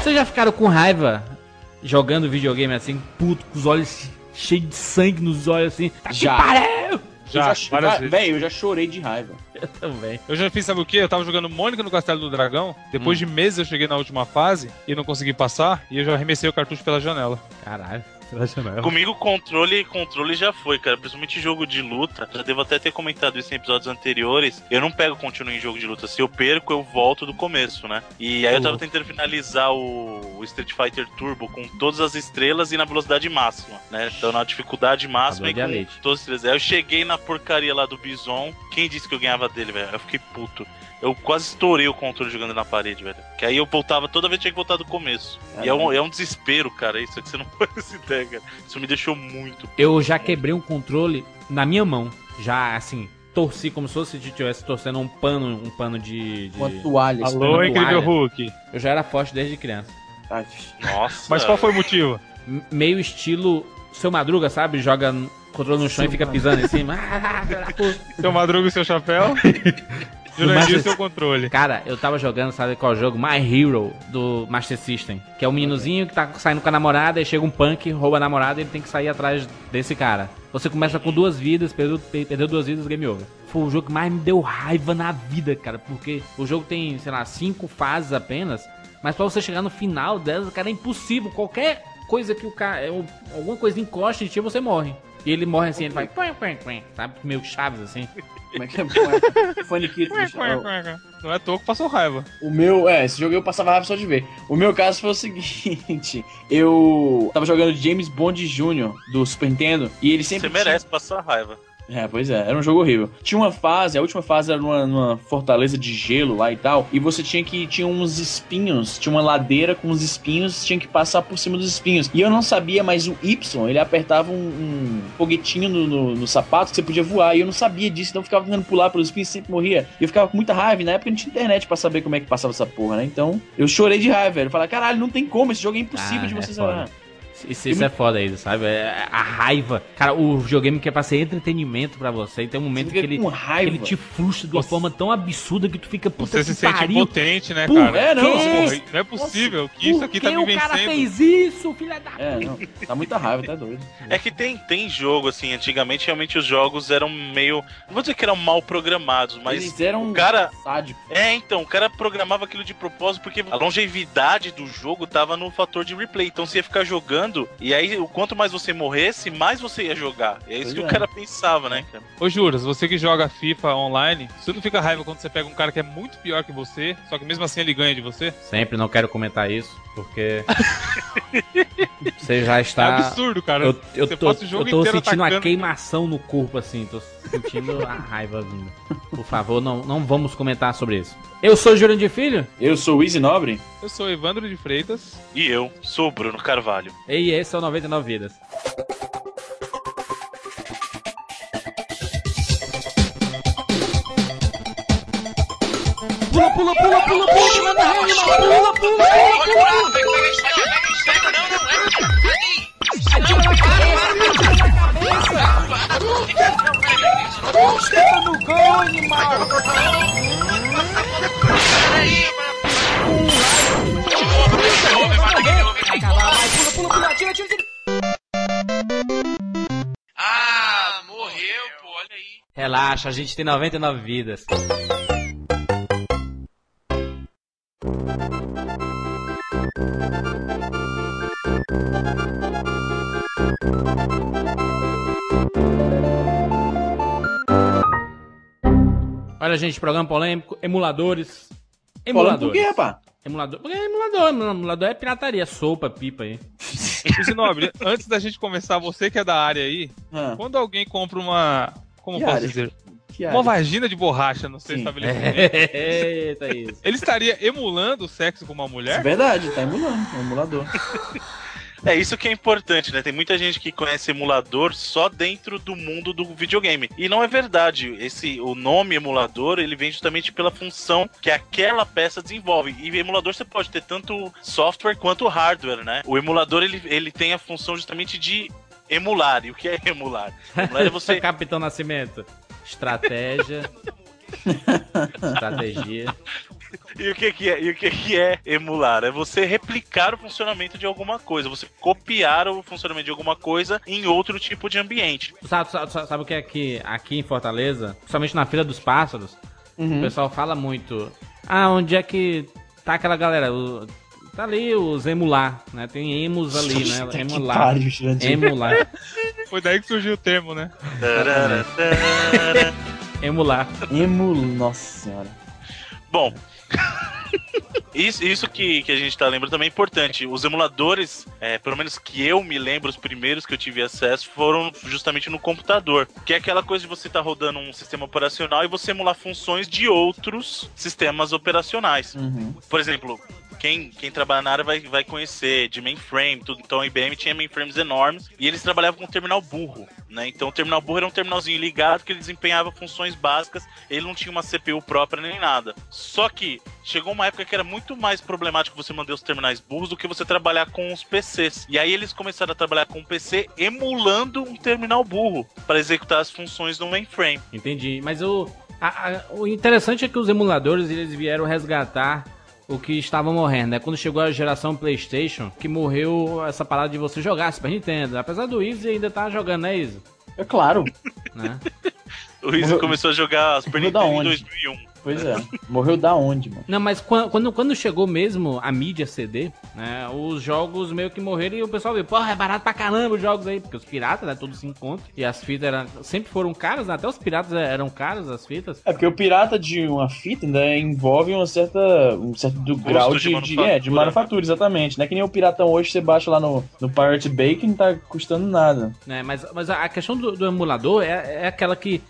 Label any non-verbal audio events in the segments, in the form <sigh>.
Vocês já ficaram com raiva jogando videogame assim, puto, com os olhos cheios de sangue nos olhos assim? Tá Já. Que pariu! Já, eu. Véi, eu já chorei de raiva. Eu também. Eu já fiz, sabe o quê? Eu tava jogando Mônica no Castelo do Dragão. Depois de meses eu cheguei na última fase e não consegui passar. E eu já arremessei o cartucho pela janela. Caralho, sensacional. Comigo, controle controle já foi, cara. Principalmente jogo de luta. Já devo até ter comentado isso em episódios anteriores. Eu não pego continuo em jogo de luta. Se eu perco, eu volto do começo, né? E aí eu tava tentando finalizar o, Street Fighter Turbo com todas as estrelas e na velocidade máxima, né? Então na dificuldade máxima e com todas as estrelas. Aí eu cheguei na porcaria lá do Bison. Quem disse que eu ganhava dele, velho? Eu fiquei puto. Eu quase estourei o controle jogando na parede, velho. Que aí eu voltava, toda vez tinha que voltar do começo. E é um, é um desespero, cara. Isso que você não <laughs> faz ideia, cara. Isso me deixou muito. Eu já quebrei um controle na minha mão. Já, assim, torci como se fosse se estivesse torcendo um pano, um pano de. de- Uma toalha. Alô, Esperando incrível toalha. Hulk. Eu já era forte desde criança. Ai, Nossa. Mas qual foi o motivo? Meio estilo seu madruga, sabe? Joga controle no chão e fica pisando em cima. <laughs> Ah. Seu Madruga e seu chapéu? <laughs> Jurandir Master- e seu controle. Cara, eu tava jogando, sabe qual jogo? My Hero do Master System. Que é o meninozinho que tá saindo com a namorada, e chega um punk, rouba a namorada e ele tem que sair atrás desse cara. Você começa com duas vidas, perdeu, pe- perdeu duas vidas, game over. Foi o jogo que mais me deu raiva na vida, cara. Porque o jogo tem, sei lá, cinco fases apenas. Mas pra você chegar no final delas, cara, é impossível. Qualquer coisa que o cara. é, Alguma coisa encosta em ti, você morre. E ele morre assim, ele faz. Sabe? Meio chaves assim. Como é que é? Faniquito. <laughs> Não é toco, passou raiva. O meu, é, esse jogo eu passava raiva só de ver. O meu caso foi o <laughs> seguinte: eu tava jogando James Bond Jr. do Super Nintendo e ele sempre. Você merece passar raiva. É, pois é, era um jogo horrível. Tinha uma fase, a última fase era numa, numa fortaleza de gelo lá e tal, e você tinha que. Tinha uns espinhos, tinha uma ladeira com uns espinhos, tinha que passar por cima dos espinhos. E eu não sabia, mas o Y, ele apertava um, um foguetinho no, no, no sapato que você podia voar, e eu não sabia disso, então eu ficava tentando pular pelos espinhos e sempre morria. E eu ficava com muita raiva, na época não tinha internet pra saber como é que passava essa porra, né? Então eu chorei de raiva, velho. Eu falei, caralho, não tem como, esse jogo é impossível Ah, de é você foda. zerar. Isso, isso é foda aí, sabe? É a raiva. Cara, o videogame que é pra ser entretenimento pra você. E tem um momento que ele, com que raiva. ele te frustra de uma Você- forma tão absurda que tu fica puta Você que se sente pariu. impotente, né, Por cara? É, não? Porra, não é possível que isso aqui tá me o cara vencendo. fez isso, filha da... É, não, tá muita raiva, tá doido. É que tem, tem jogo, assim, antigamente realmente os jogos eram meio. Não vou dizer que eram mal programados, mas. Eles eram o cara. sádicos. É, então, o cara programava aquilo de propósito porque a longevidade do jogo tava no fator de replay. Então você ia ficar jogando, e aí o quanto mais você morresse, mais você ia jogar. E é isso Pois que é. o cara pensava, né, cara? Ô Juras, você que joga FIFA online, você não fica raiva quando você pega um cara que é muito pior que você, só que mesmo assim ele ganha de você? Sempre não quero comentar isso, porque... <laughs> você já É está... absurdo, cara. Eu, eu Você tô, passa o jogo eu tô inteiro sentindo uma atacando. queimação no corpo, assim. Tô sentindo a raiva vindo. Por favor, não, não vamos comentar sobre isso. Eu sou o Jurandir Filho. Eu sou o Easy Nobre. Eu sou Evandro de Freitas. E eu sou o Bruno Carvalho. E esse é o 99 Vidas. Pula, pula, pula, pula, pula, manda rei, pula, pula, pula, pula. Chega no gol, animal! Vai acabar, vai, pula, pula. Ah, morreu, pô, olha aí. Relaxa, a gente tem 99 vidas. Olha, gente, programa polêmico, emuladores. Falando por Emuladores. quê, rapaz? Emulador. Porque é emulador, emulador é pirataria, sopa, pipa aí. Esse nobre, antes da gente começar, você que é da área aí, Ah, quando alguém compra uma. Como Que posso área? dizer? que Uma área? vagina de borracha no seu Sim. estabelecimento. <laughs> Eita, isso. Ele estaria emulando o sexo com uma É mulher? verdade, tá emulando, é um emulador. <laughs> É isso que é importante, né? Tem muita gente que conhece emulador só dentro do mundo do videogame. E não é verdade. Esse o nome emulador, ele vem justamente pela função que aquela peça desenvolve. E emulador você pode ter tanto software quanto hardware, né? O emulador ele, ele tem a função justamente de emular. E o que é emular? Emular é você <laughs> Capitão Nascimento. Estratégia. <laughs> Estratégia. E o que que é? E o que que é emular? É você replicar o funcionamento de alguma coisa, você copiar o funcionamento de alguma coisa em outro tipo de ambiente. Sabe, sabe, sabe- o que é que aqui em Fortaleza, principalmente na Feira dos Pássaros, o pessoal fala muito. Ah, onde é que tá aquela galera? O- tá ali os emular, né? Tem emos ali, né? Puta que Emular. pariu. Emular. <laughs> Foi daí que surgiu o termo, né? Emular. Emu... Nossa senhora. Bom. <laughs> Isso, isso que, que a gente tá lembrando também é importante. Os emuladores, é, pelo menos que eu me lembro, os primeiros que eu tive acesso foram justamente no computador. Que é aquela coisa de você estar rodando um sistema operacional e você emular funções de outros sistemas operacionais. Uhum. Por exemplo, quem, quem trabalha na área vai, vai conhecer de mainframe, tudo. Então a IBM tinha mainframes enormes e eles trabalhavam com um terminal burro, né? Então o terminal burro era um terminalzinho ligado que ele desempenhava funções básicas, ele não tinha uma CPU própria nem nada. Só que chegou uma época que era muito mais problemático você manter os terminais burros do que você trabalhar com os PCs. E aí eles começaram a trabalhar com o PC emulando um terminal burro para executar as funções no mainframe. Entendi. Mas o, a- a- o interessante é que os emuladores eles vieram resgatar o que estava morrendo, né? Quando chegou a geração PlayStation, que morreu essa parada de você jogar Super Nintendo. Apesar do Easy ainda tá jogando, né, Easy? É claro. Né? <laughs> O Morreu- começou a jogar Super Nintendo em onde? 2001. Pois é. Morreu da onde, mano? Não, mas quan- quando, quando chegou mesmo a mídia CD, né? Os jogos meio que morreram e o pessoal viu, porra, é barato pra caramba os jogos aí, porque os piratas, né? Todos se encontram. E as fitas eram, sempre foram caras, né? até os piratas eram caros, as fitas. É porque o pirata de uma fita ainda envolve uma certa, um certo do grau de de, de, manufatura, é, de manufatura, exatamente. Não é que nem o piratão hoje você baixa lá no, no Pirate Bay que não tá custando nada. né? Mas, mas a a questão do, do emulador é, é aquela que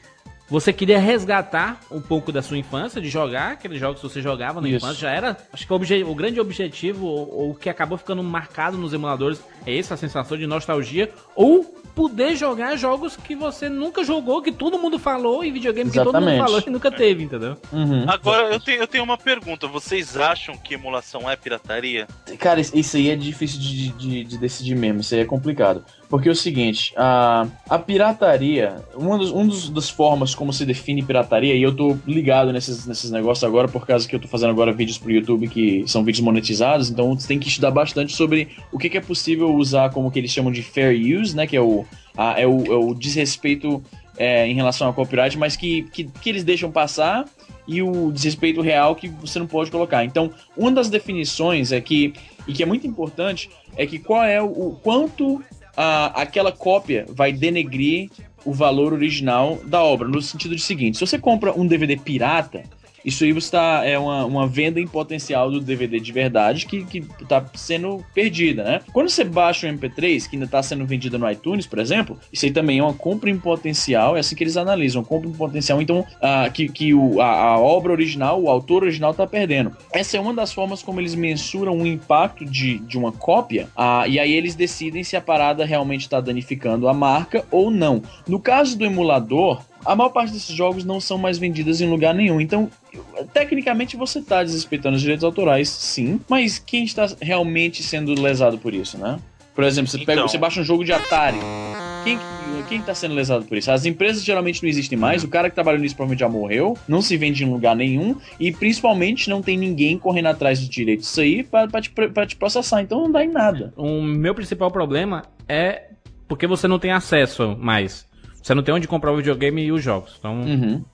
você queria resgatar um pouco da sua infância, de jogar aqueles jogos que você jogava na Isso. infância. Já era. Acho que o, obje- o grande objetivo, ou, o que acabou ficando marcado nos emuladores, é essa sensação de nostalgia. Ou poder jogar jogos que você nunca jogou, que todo mundo falou, e videogame que todo mundo Exatamente. falou e nunca teve, entendeu? Uhum. Agora, eu tenho, eu tenho uma pergunta. Vocês acham que emulação é pirataria? Cara, isso- isso aí é difícil de, de, de decidir mesmo, isso aí é complicado. Porque é o seguinte, a, a pirataria, uma, dos, um dos, das formas como se define pirataria, e eu tô ligado nesses, nesses negócios agora por causa que eu tô fazendo agora vídeos pro YouTube que são vídeos monetizados, então você tem que estudar bastante sobre o que, que é possível usar como que eles chamam de fair use, né, que é o, a- é o, é o desrespeito é, em relação ao copyright, mas que, que, que eles deixam passar e o desrespeito real que você não pode colocar. Então, uma das definições é que, e que é muito importante, é que qual é o, o quanto a, aquela cópia vai denegrir o valor original da obra, no sentido de seguinte, se você compra um DVD pirata, isso aí você tá, é uma, uma venda em potencial do DVD de verdade que, que tá sendo perdida, né? Quando você baixa o MP3, que ainda tá sendo vendida no iTunes, por exemplo, isso aí também é uma compra em potencial, é assim que eles analisam, compra em potencial, então, ah, que, que o, a, a obra original, o autor original tá perdendo. Essa é uma das formas como eles mensuram o impacto de, de uma cópia, ah, e aí eles decidem se a parada realmente está danificando a marca ou não. No caso do emulador, a maior parte desses jogos não são mais vendidas em lugar nenhum. Então, tecnicamente você está desrespeitando os direitos autorais, sim, mas quem está realmente sendo lesado por isso, né? Por exemplo, você, pega, Então. você baixa um jogo de Atari. Quem, quem tá sendo lesado por isso? As empresas geralmente não existem mais, o cara que trabalhou nisso provavelmente já morreu, não se vende em lugar nenhum, e principalmente não tem ninguém correndo atrás dos direitos disso aí pra, pra, te, pra te processar, então não dá em nada. O meu principal problema é porque você não tem acesso mais. Você não tem onde comprar o videogame e os jogos. Então, Uhum.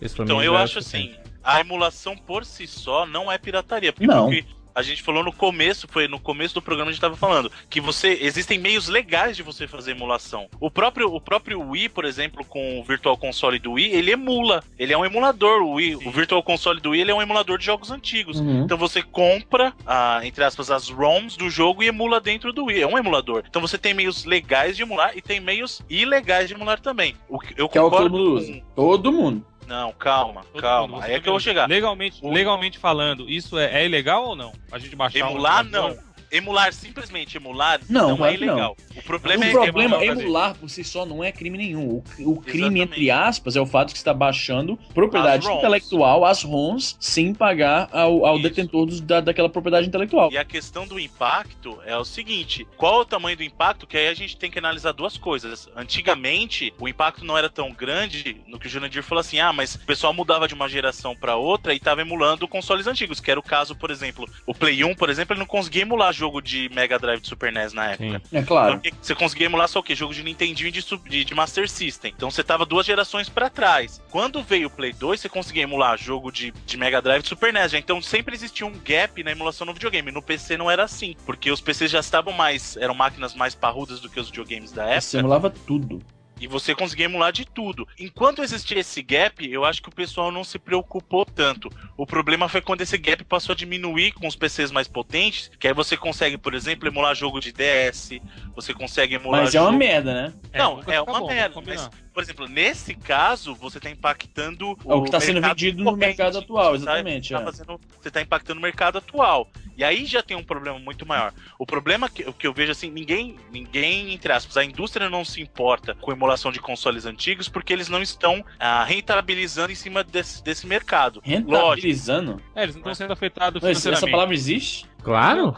Então eu é acho assim, a emulação por si só não é pirataria. Porque Não. o que a gente falou no começo, foi no começo do programa a gente tava falando, que você existem meios legais de você fazer emulação. O próprio, o próprio Wii, por exemplo, com o Virtual Console do Wii, ele emula. Ele é um emulador. O, Wii, o Virtual Console do Wii ele é um emulador de jogos antigos. Uhum. Então você compra, ah, entre aspas, as ROMs do jogo e emula dentro do Wii. É um emulador. Então você tem meios legais de emular e tem meios ilegais de emular também. O que eu Que é o que todo concordo mundo com- usa. Todo mundo. Não, calma, Todo calma. mundo, Aí é que eu vou chegar. Legalmente, O- legalmente falando, isso é, é ilegal ou não? A gente baixar um Emular, jogo? não. Emular, simplesmente emular, Não, não, claro é que não. ilegal. O problema o é problema, emular. emular por si só não é crime nenhum. O, o crime, Exatamente. entre aspas, é o fato de que você está baixando propriedade As intelectual, as ROMs, sem pagar ao, ao detentor da, daquela propriedade intelectual. E a questão do impacto é o seguinte: qual é o tamanho do impacto? Que aí a gente tem que analisar duas coisas. Antigamente, o impacto não era tão grande no que o Jurandir falou assim: ah, mas o pessoal mudava de uma geração pra outra e tava emulando consoles antigos, que era o caso, por exemplo, o Play 1, por exemplo, ele não conseguia emular jogo de Mega Drive de Super NES na época. É claro. Então, você conseguia emular só o quê? Jogo de Nintendinho e de, de, Master System. Então você tava duas gerações pra trás. Quando veio o Play 2, você conseguia emular jogo de, de Mega Drive de Super NES. já. Então sempre existia um gap na emulação no videogame. No PC não era assim, porque os PCs já estavam mais. eram máquinas mais parrudas do que os videogames da Você época. emulava tudo. E você conseguia emular de tudo. Enquanto existia esse gap, eu acho que o pessoal não se preocupou tanto. O problema foi quando esse gap passou a diminuir com os PCs mais potentes, que aí você consegue, por exemplo, emular jogo de DS, você consegue emular Mas é uma jogo... merda, né? Não, nunca é fica uma bom, merda, mas. Por exemplo, nesse caso, você tá impactando É o que tá sendo mercado vendido no mercado atual, tá- exatamente, Você tá, é. fazendo- você tá impactando o mercado atual. E aí já tem um problema muito maior. O problema que, que eu vejo assim, ninguém, ninguém, entre aspas, a indústria não se importa com emulação de consoles antigos porque eles não estão ah, rentabilizando em cima desse, desse mercado. Lógico. Rentabilizando? É, eles não estão sendo afetados Mas essa palavra existe? Claro.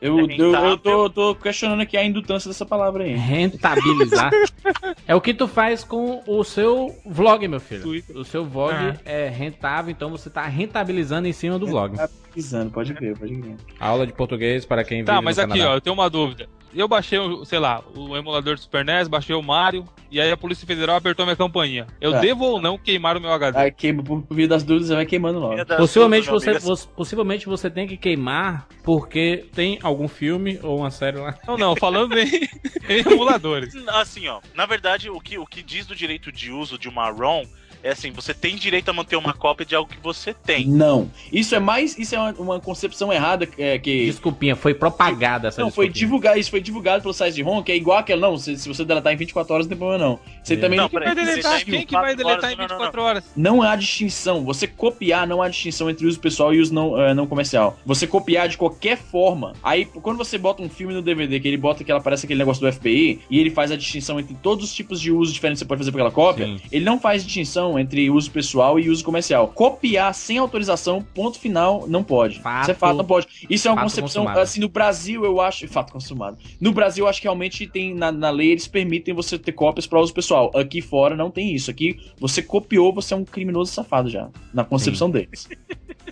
Eu, É eu, eu tô, tô questionando aqui a indutância dessa palavra aí. Rentabilizar. <laughs> é o que tu faz com o seu vlog, meu filho. Twitter. O seu vlog Ah. é rentável, então você tá rentabilizando em cima do vlog. Rentabilizando, pode ver, pode ver. Aula de português para quem Tá, vive mas aqui, Canadá. ó, eu tenenho uma dúvida. Eu baixei, sei lá, o emulador do Super NES, baixei o Mario, e aí a Polícia Federal apertou minha campainha. Eu Tá. devo ou não queimar o meu HD? Aí queima, por via das dúvidas, vai queimando logo. Possivelmente você, você- possivelmente você tem que queimar porque tem algum filme ou uma série lá. Não, não, falando em, <laughs> em emuladores. Assim, ó, na verdade, o que, o que diz do direito de uso de uma ROM é assim, você tem direito a manter uma cópia de algo que você tem. Não. Isso é mais. Isso é uma, uma concepção errada é, que. Desculpinha, foi propagada essa Não, foi divulgado, isso foi divulgado pelo site de ROM, que é igual aquela, não, se, se você deletar em 24 horas não tem problema não. Você É. também Não, não, Quem vai deletar? tá em Quem que vai 24 deletar em horas? Não, não, 24 horas? não há distinção. Você copiar, não há distinção entre uso pessoal e uso não, eh, não comercial. Você copiar de qualquer forma. Aí, quando você bota um filme no DVD, que ele bota que ela aparece aquele negócio do FBI, e ele faz a distinção entre todos os tipos de uso diferentes que você pode fazer para aquela cópia, Sim. ele não faz distinção entre uso pessoal e uso comercial. Copiar sem autorização, ponto final, não pode. Fato- Isso é fato, não pode. Isso é uma concepção, consumado. assim, no Brasil, eu acho. Fato consumado. No Brasil, eu acho que realmente tem, na, na lei, eles permitem você ter cópias para uso pessoal. Aqui fora não tem isso. Aqui, você copiou, você é um criminoso safado já. Na concepção deles.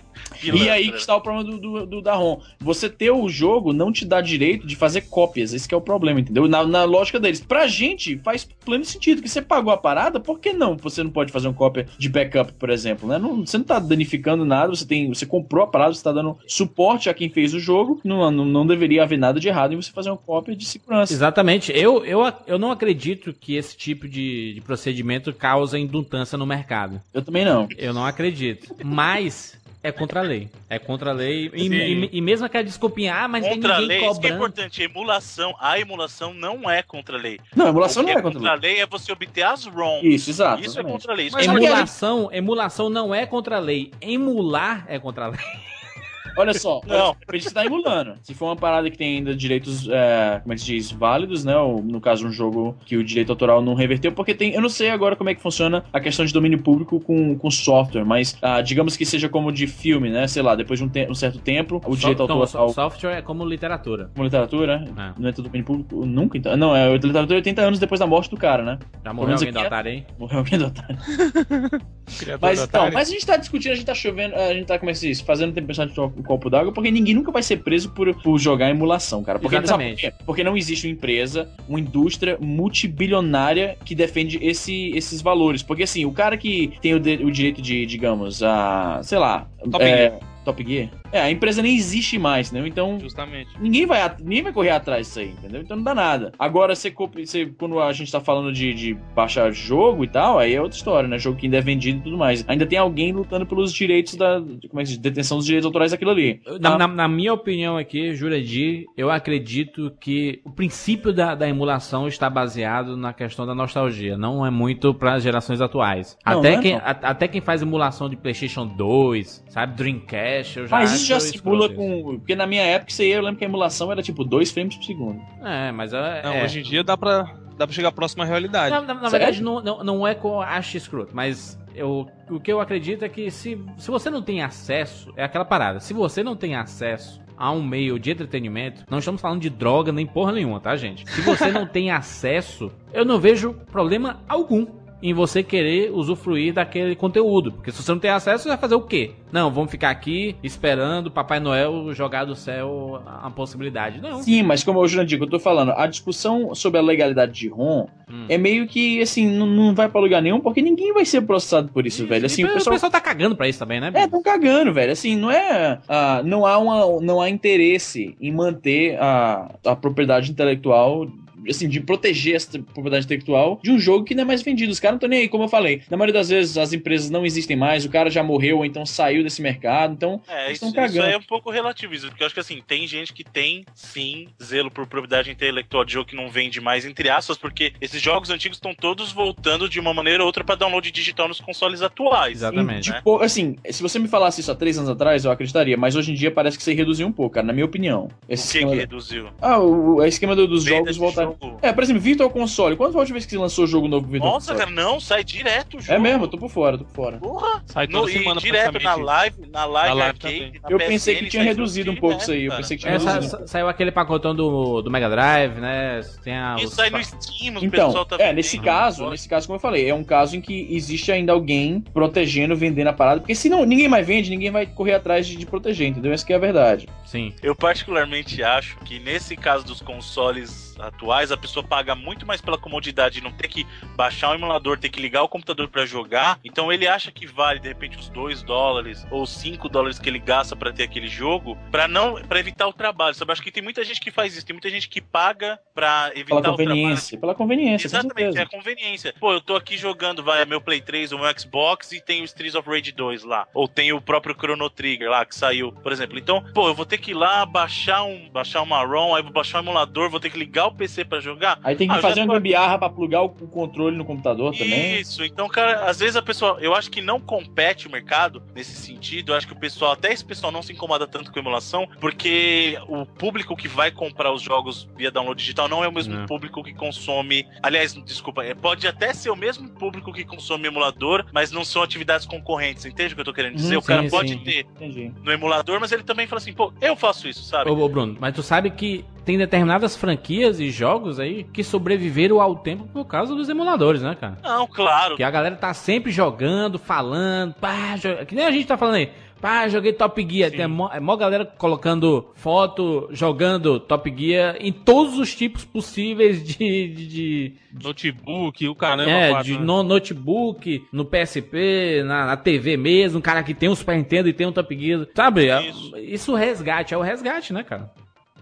<laughs> E aí que está o problema do, do, do da ROM. Você ter o jogo não te dá direito de fazer cópias. Esse que é o problema, entendeu? Na, na lógica deles. Pra gente, faz pleno sentido. Que você pagou a parada, por que não? Você não pode fazer uma cópia de backup, por exemplo, né? Não, você não tá danificando nada, você tem. Você comprou a parada, você tá dando suporte a quem fez o jogo. Não, não, não deveria haver nada de errado em você fazer uma cópia de segurança. Exatamente. Eu, eu, eu não acredito que esse tipo de, de procedimento causa indutância no mercado. Eu também não. Eu não acredito. Mas é contra a lei. É contra a lei. E, e- e mesmo aquela desculpinha, ah, mas Contra a tem ninguém lei, isso que é cobrando. importante, emulação, a emulação não é contra a lei. Não, a emulação não é contra contra a a lei é você obter as ROMs. Isso, exato. Isso é contra a lei. Isso Mas é Emulação, emulação não é contra a lei. Emular é contra a lei. Olha só, <laughs> Não. a gente tá emulando. Se for uma parada que tem ainda direitos, é, como é que se diz, válidos, né? Ou, no caso, um jogo que o direito autoral não reverteu, porque tem. Eu não sei agora como é que funciona a questão de domínio público com, com software, mas ah, digamos que seja como de filme, né? Sei lá, depois de um, te- um certo tempo, o direito Então, autoral. so- software é como literatura. Como literatura, É. não é do domínio público nunca, então. Não, é literatura 80 anos depois da morte do cara, né? Já morreu alguém do aqui é- otário aí? Morreu alguém do otário. <laughs> Mas do então, mas a gente tá discutindo, a gente tá chovendo, a gente tá, como é que se diz, fazendo tempestade de copo d'água, porque ninguém nunca vai ser preso por, por jogar emulação, cara. Porque, Exatamente. Porque não existe uma empresa, uma indústria multibilionária que defende esse, esses valores. Porque assim, o cara que tem o, de- o direito de, digamos, a, sei lá, Top é, Top Gear, é, a empresa nem existe mais, entendeu? Então, Justamente. Ninguém vai, ninguém vai correr atrás disso aí, entendeu? Então não dá nada. Agora, você, você quando a gente tá falando de, de baixar jogo e tal, aí é outra história, né? Jogo que ainda é vendido e tudo mais. Ainda tem alguém lutando pelos direitos da. Como é que diz? Detenção dos direitos autorais daquilo ali. Na, Tá? na- na minha opinião aqui, Jurandir, eu acredito que o princípio da, da emulação está baseado na questão da nostalgia. Não é muito para as gerações atuais. Não, até, não é quem, não. a- até quem faz emulação de PlayStation 2, sabe, Dreamcast, eu já Mas acho isso já simula com. Porque na minha época, isso aí eu lembro que a emulação era tipo 2 frames por segundo. É, mas é. Não, é. hoje em dia dá pra, dá pra chegar próximo à realidade. Na, na- verdade, não, não, não é que eu acho escroto, mas eu, o que eu acredito é que se, se você não tem acesso, é aquela parada, se você não tem acesso a um meio de entretenimento, não estamos falando de droga nem porra nenhuma, tá, gente? Se você não tem acesso, eu não vejo problema algum em você querer usufruir daquele conteúdo. Porque se você não tem acesso, você vai fazer o quê? Não, vamos ficar aqui esperando Papai Noel jogar do céu a possibilidade. Não. Sim, mas como eu já digo, eu tô falando, a discussão sobre a legalidade de ROM Hum. é meio que, assim, não, não vai pra lugar nenhum, porque ninguém vai ser processado por isso, velho. Assim, E o pessoal tá cagando pra isso também, né? É, tão cagando, velho. Assim, não é. ah, não, há uma, não há interesse em manter a, a propriedade intelectual. Assim, de proteger essa propriedade intelectual de um jogo que não é mais vendido. Os caras não estão nem aí, como eu falei. Na maioria das vezes as empresas não existem mais, o cara já morreu ou então saiu desse mercado. Então, É, Eles isso, cagando. aí é um pouco relativo, isso, porque eu acho que assim, tem gente que tem, sim, zelo por propriedade intelectual de jogo que não vende mais, entre aspas, porque esses jogos antigos estão todos voltando de uma maneira ou outra pra download digital nos consoles atuais. Exatamente. né? tipo, assim, se você me falasse isso há três anos atrás, eu acreditaria. Mas hoje em dia parece que você reduziu um pouco, cara, na minha opinião. O Esse que esquema... que reduziu? Ah, o, o esquema do- dos Venda jogos voltar. jogo. É, por exemplo, Virtual Console. Quando foi a última vez que você lançou jogo novo pro Virtual Nossa, Console? cara, não, sai direto o jogo. É mesmo, eu tô por fora, tô por fora. Porra! Sai toda No, semana direto na live, na live, Na live arcade, na Eu PSN, pensei que tinha reduzido um pouco isso aí. Eu cara. pensei que tinha É, reduzido. sa- saiu aquele pacotão do, do Mega Drive, né? Tem a, Isso os sai no Steam, o Então, pessoal tá é, nesse caso, nesse caso, como eu falei, é um caso em que existe ainda alguém protegendo, vendendo a parada, porque se não, ninguém mais vende, ninguém vai correr atrás de, de proteger, entendeu? Essa que é a verdade. Sim. Eu particularmente acho que nesse caso dos consoles atuais, a pessoa paga muito mais pela comodidade de não ter que baixar um emulador, ter que ligar o computador pra jogar. Então ele acha que vale de repente os 2 dólares ou 5 dólares que ele gasta pra ter aquele jogo, pra não para evitar o trabalho. Sabe? Acho que tem muita gente que faz isso, tem muita gente que paga pra evitar Pela o trabalho. conveniência, pela conveniência, Exatamente, é a conveniência. Pô, eu tô aqui jogando, vai, meu Play 3 ou meu Xbox e tem o Streets of Rage 2 lá. Ou tem o próprio Chrono Trigger lá, que saiu, por exemplo. Então, pô, eu vou ter que ir lá baixar, um, baixar uma ROM, aí vou baixar um emulador, vou ter que ligar o PC pra jogar. Aí tem que Ah, fazer uma tô- gambiarra pra plugar o, o controle no computador também. Isso, então, cara, às vezes a pessoa, eu acho que não compete o mercado nesse sentido. Eu acho que o pessoal, até esse pessoal não se incomoda tanto com emulação, porque o público que vai comprar os jogos via download digital não é o mesmo Não. público que consome. Aliás, desculpa, é, pode até ser o mesmo público que consome emulador, mas não são atividades concorrentes. Entende o que eu tô querendo dizer? Hum, o cara sim, pode sim. ter Entendi. no emulador, mas ele também fala assim, pô, eu faço isso, sabe? Ô, ô, Bruno, mas tu sabe que tem determinadas franquias e jogos aí que sobreviveram ao tempo por causa dos emuladores, né, cara? Não, claro. Que a galera tá sempre jogando, falando, pá, jo- que nem a gente tá falando aí. Pá, joguei Top Gear. Tem mó, é mó galera colocando foto, jogando Top Gear em todos os tipos possíveis de. de, de- Notebook, o caramba. é, quatro, de né? no notebook, no PSP, na, na TV mesmo, um cara que tem um Super Nintendo e tem um Top Gear. Sabe? É- Isso. Isso, resgate, é o resgate, né, cara?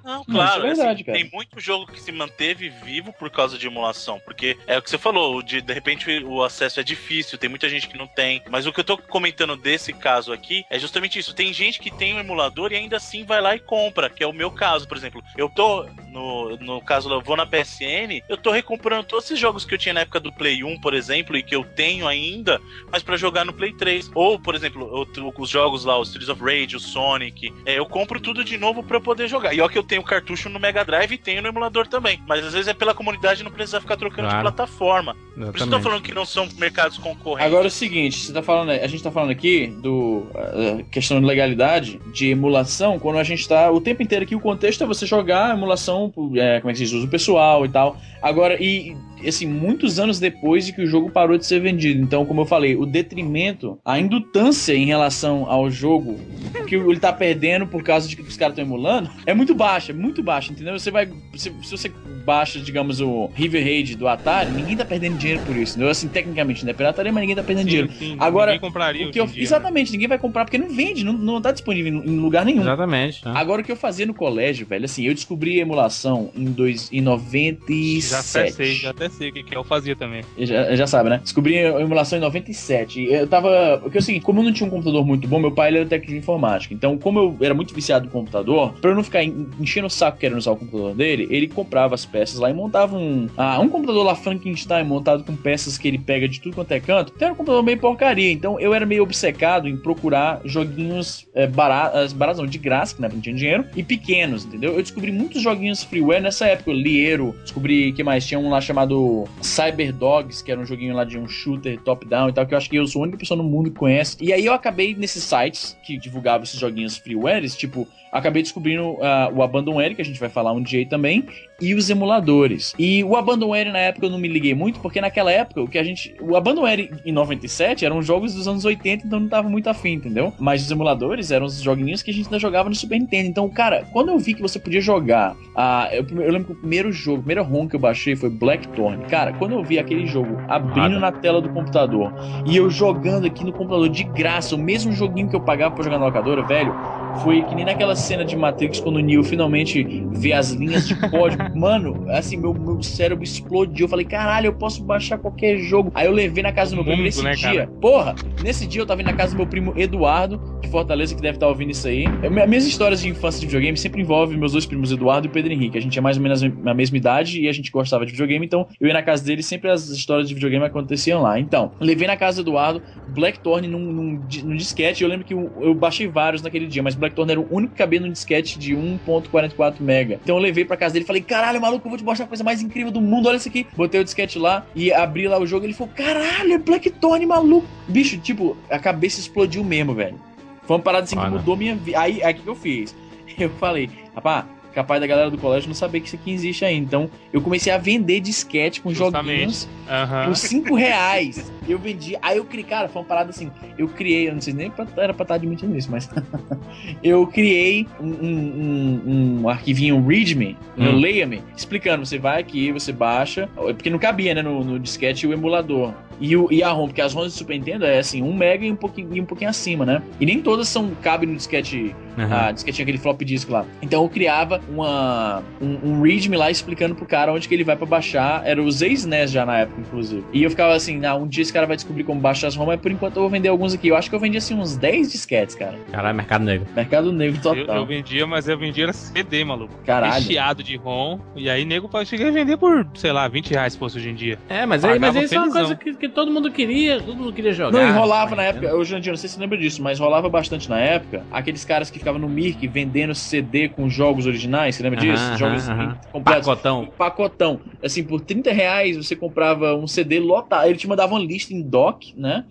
Não, Não, claro, é assim, verdade, cara. tem muito jogo que se manteve vivo por causa de emulação, porque é o que você falou, de, de repente o acesso é difícil, tem muita gente que não tem, mas o que eu tô comentando desse caso aqui é justamente isso, tem gente que tem um emulador e ainda assim vai lá e compra, que é o meu caso, por exemplo, eu tô, no, no caso eu vou na PSN, eu tô recomprando todos esses jogos que eu tinha na época do Play 1, por exemplo, e que eu tenho ainda, mas pra jogar no Play 3, ou, por exemplo, outro- os jogos lá, os Streets of Rage, o Sonic, é, eu compro tudo de novo pra eu poder jogar, e ó que eu tenho cartucho no Mega Drive e tenho no emulador também. Mas às vezes é pela comunidade não precisar ficar trocando Claro. de plataforma. Por isso que eu tô Exatamente. falando que não são mercados concorrentes. Agora é o seguinte, você tá falando, a gente tá falando aqui do eh, questão de legalidade, de emulação, quando a gente tá o tempo inteiro aqui, o contexto é você jogar a emulação, eh, como é que se diz, uso pessoal e tal. Agora, e assim, muitos anos depois de que o jogo parou de ser vendido. Então, como eu falei, o detrimento, a indutância em relação ao jogo que ele tá perdendo por causa de que os caras estão emulando, é muito baixa, é muito baixa, entendeu? Você vai. Se, se você baixa, digamos, o River Raid do Atari, ninguém tá perdendo dinheiro por isso, entendeu? Assim, tecnicamente não é pirataria, mas ninguém tá perdendo dinheiro. Sim, sim, Agora, ninguém compraria O que eu- dia, né? exatamente, ninguém vai comprar porque não vende, não, não tá disponível em, lugar nenhum. Exatamente. né? Agora o que eu fazia no colégio, velho, assim, eu descobri a emulação em, dois, em Já até sei, 97. já até sei o que, que é, eu fazia também. Já, já sabe, né? Descobri a emulação em 97. E Eu tava. Porque é o seguinte, como eu não tinha um computador muito bom, meu pai ele era técnico de informática. Então, como eu era muito viciado no computador, pra eu não ficar en- enchendo o saco querendo usar o computador dele, ele comprava as peças lá e montava um. Ah, um computador lá Frankenstein montado com peças que ele pega de tudo quanto é canto. Então era um computador meio porcaria. Então eu era meio obcecado em procurar joguinhos é, baratos, baratos não, de graça, que na época não tinha dinheiro, e pequenos, entendeu? Eu descobri muitos joguinhos freeware nessa época. Liero, descobri que mais? Tinha um lá chamado Cyber Dogs, que era um joguinho lá de um shooter top-down e tal, que eu acho que eu sou a única pessoa no mundo que conhece. E aí eu acabei nesses sites que divulgavam esses joguinhos freewares, tipo, acabei descobrindo ah, o Abandonware, que a gente vai falar um dia aí também, e os emuladores. E o Abandonware na época eu não me liguei muito, porque naquela época o que a gente. O Abandonware em 97 eram jogos dos anos 80, então não tava muito afim, entendeu? Mas os emuladores eram os joguinhos que a gente ainda jogava no Super Nintendo. Então, cara, quando eu vi que você podia jogar. ah, eu, eu lembro que o primeiro jogo, o primeiro ROM que eu baixei foi Blackthorn. Cara, quando eu vi aquele jogo abrindo na tela do computador e eu jogando aqui no computador de graça, o mesmo joguinho que eu pagava pra jogar na locadora, velho. Foi que nem naquela cena de Matrix quando o Neo finalmente vê as linhas de código. <laughs> Mano, assim, meu, meu cérebro explodiu. Eu falei, caralho, eu posso baixar qualquer jogo. Aí eu levei na casa do meu primo Mundo, nesse né, dia. Porra, nesse dia eu tava indo na casa do meu primo Eduardo, de Fortaleza, que deve estar ouvindo isso aí. Eu- minha- Minhas histórias de infância de videogame sempre envolvem meus dois primos, Eduardo e Pedro Henrique. A gente é mais ou menos na mesma idade e a gente gostava de videogame, então eu ia na casa dele e sempre as histórias de videogame aconteciam lá. Então, levei na casa do Eduardo Blackthorn num, num, num disquete. Eu lembro que eu, eu baixei vários naquele dia, mas Blackthorn era o único que cabia num disquete de 1.44 mega. Então eu levei pra casa dele e falei: caralho, maluco, eu vou te mostrar a coisa mais incrível do mundo. Olha isso aqui. Botei o disquete lá e abri lá o jogo. Ele falou: caralho, é Blackthorn, maluco. Bicho, tipo, a cabeça explodiu mesmo, velho. Foi uma parada assim que mudou minha vida. Aí, aí o que eu fiz? <laughs> Eu falei, rapaz, capaz da galera do colégio não saber que isso aqui existe ainda. Então, eu comecei a vender disquete com Justamente. joguinhos Aham. por 5 reais. Eu vendi. Aí eu criei, cara, foi uma parada assim. Eu criei, eu não sei nem pra, era pra estar admitindo isso, mas. <laughs> eu criei um, um, um- um arquivinho README, no Hum. Leia-me, explicando. Você vai aqui, você baixa. Porque não cabia, né, no, no disquete o emulador. E, o, e a ROM, porque as ROMs do Super Nintendo é assim, 1 mega e um pouquinho, e um pouquinho acima, né? E nem todas são cabem no disquete Aham. ah, disquete aquele flop disk lá. Então eu criava uma, um, um readme lá explicando pro cara onde que ele vai pra baixar. Era os ex-NES já na época, inclusive. E eu ficava assim, ah, um dia esse cara vai descobrir como baixar as ROM, mas por enquanto eu vou vender alguns aqui. Eu acho que eu vendi assim uns 10 disquetes, cara. Caralho, mercado negro. Mercado negro Eu, total. eu vendia, mas eu vendia era CD, maluco. Caralho. Recheado de ROM. E aí, nego, eu cheguei a vender por, sei lá, 20 reais se fosse hoje em dia. É, mas, aí, mas Pagava isso é uma coisa que, que todo mundo queria, todo mundo queria jogar. Não, e rolava Tá na época, hoje em dia, não sei se você lembra disso, mas rolava bastante na época, aqueles caras que ficavam no Mirk vendendo CD com jogos originais, você lembra disso? Aham, jogos aham, aham. completos. Pacotão. pacotão. Assim, por 30 reais você comprava um CD lotado. Ele te mandava uma lista em doc, né?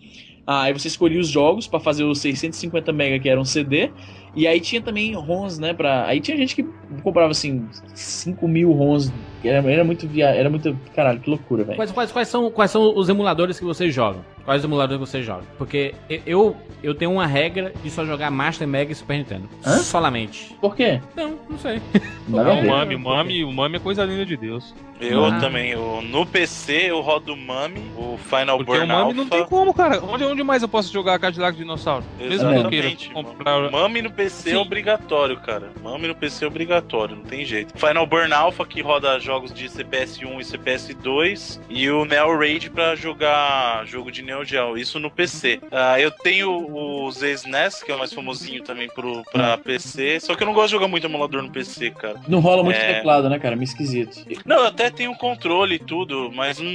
Ah, Aí você escolhia os jogos pra fazer os 650 mega que era um CD. E aí tinha também ROMs, né? Pra... Aí tinha gente que comprava assim 5 mil ROMs. Era, era muito via... Era muito. Caralho, que loucura, velho. Quais, quais, quais, são, quais são os emuladores que você joga? Quais os emuladores você joga? Porque eu, eu tenho uma regra de só jogar Master Mega e Super Nintendo. Hã? Solamente. Por quê? Não, não sei. Não, o ver. Mami, o Mami, o Mami é coisa linda de Deus. Eu Ah. também. Eu, no PC eu rodo o Mami, o Final Porque o Burn Mami não Alpha. tem como, cara. Onde, onde mais eu posso jogar Cadillac Dinossauro? Mesmo que eu queira Exatamente. comprar. Mami no PC Sim. é obrigatório, cara. Mami no PC é obrigatório, não tem jeito. Final Burn Alpha que roda jogos de CPS1 e CPS2 e o Neo Raid pra jogar jogo de Neo Geo, isso no PC. Ah, eu tenho o SNES, que é o mais famosinho também pro, pra PC, só que eu não gosto de jogar muito emulador no PC, cara. Não rola muito É. teclado, né, cara? Meio esquisito. Não, eu até tenho controle e tudo, mas não,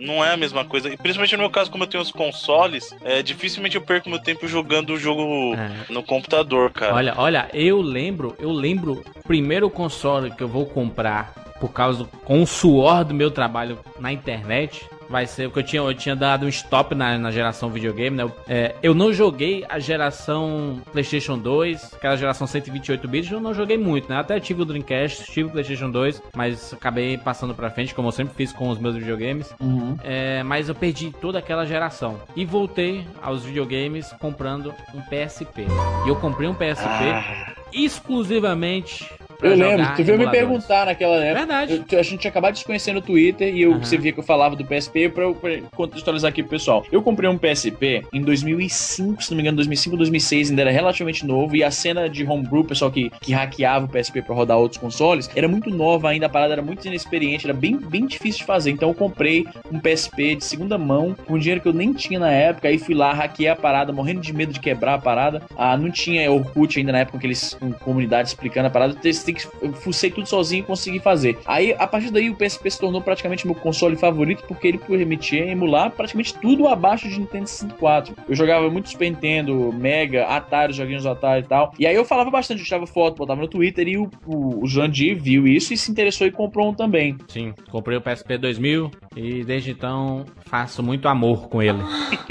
não é a mesma coisa. E principalmente no meu caso, como eu tenho os consoles, é, dificilmente eu perco meu tempo jogando o jogo É. no computador, cara. Olha, olha, eu lembro, eu lembro o primeiro console que eu vou comprar por causa do, com o suor do meu trabalho na internet. Vai ser o que eu tinha, eu tinha dado um stop na, na geração videogame, né? Eu, é, eu não joguei a geração PlayStation 2, aquela geração 128 bits, eu não joguei muito, né? Até tive o Dreamcast, tive o PlayStation 2, mas acabei passando pra frente, como eu sempre fiz com os meus videogames. Uhum. É, mas eu perdi toda aquela geração. E voltei aos videogames comprando um PSP. E eu comprei um PSP Ah, exclusivamente Eu lembro, tu veio me perguntar naquela época. Verdade. Eu- a gente tinha acabado de se conhecer no Twitter e eu, Aham. você via que eu falava do PSP pra eu pra contextualizar aqui pro pessoal. Eu comprei um PSP em 2005, se não me engano, 2005, 2006, ainda era relativamente novo e a cena de homebrew, pessoal que, que hackeava o PSP pra rodar outros consoles, era muito nova ainda, a parada era muito inexperiente, era bem, bem difícil de fazer. Então eu comprei um PSP de segunda mão com dinheiro que eu nem tinha na época, aí fui lá, hackeei a parada, morrendo de medo de quebrar a parada. Ah, não tinha Orkut ainda na época, aqueles com comunidade explicando a parada, então, você tem que- fucei tudo sozinho e consegui fazer. Aí, a partir daí, o PSP se tornou praticamente meu console favorito, porque ele permitia emular praticamente tudo abaixo de Nintendo 64. Eu jogava muito Super Nintendo, Mega, Atari, os joguinhos do Atari e tal. E aí eu falava bastante, eu tirava foto, botava no Twitter, e o, o, o Jandir viu isso e se interessou e comprou um também. Sim, comprei o PSP 2000 e desde então faço muito amor com ele.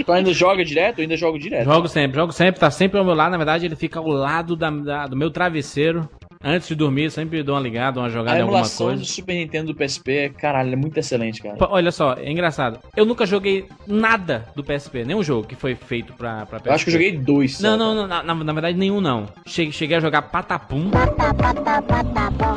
Tu ainda joga direto? Eu ainda jogo direto. Jogo sempre, jogo sempre, tá sempre ao meu lado. Na verdade, ele fica ao lado da, da- do meu travesseiro. Antes de dormir, sempre dou uma ligada, uma jogada A em alguma emulação coisa. do Super Nintendo do PSP, caralho, é muito excelente, cara. Olha só, é engraçado. Eu nunca joguei nada do PSP, nenhum jogo que foi feito pra, pra PSP. Eu acho que eu joguei dois. só, Não, não, não, na, na- na verdade nenhum não. Cheguei, cheguei a jogar Patapum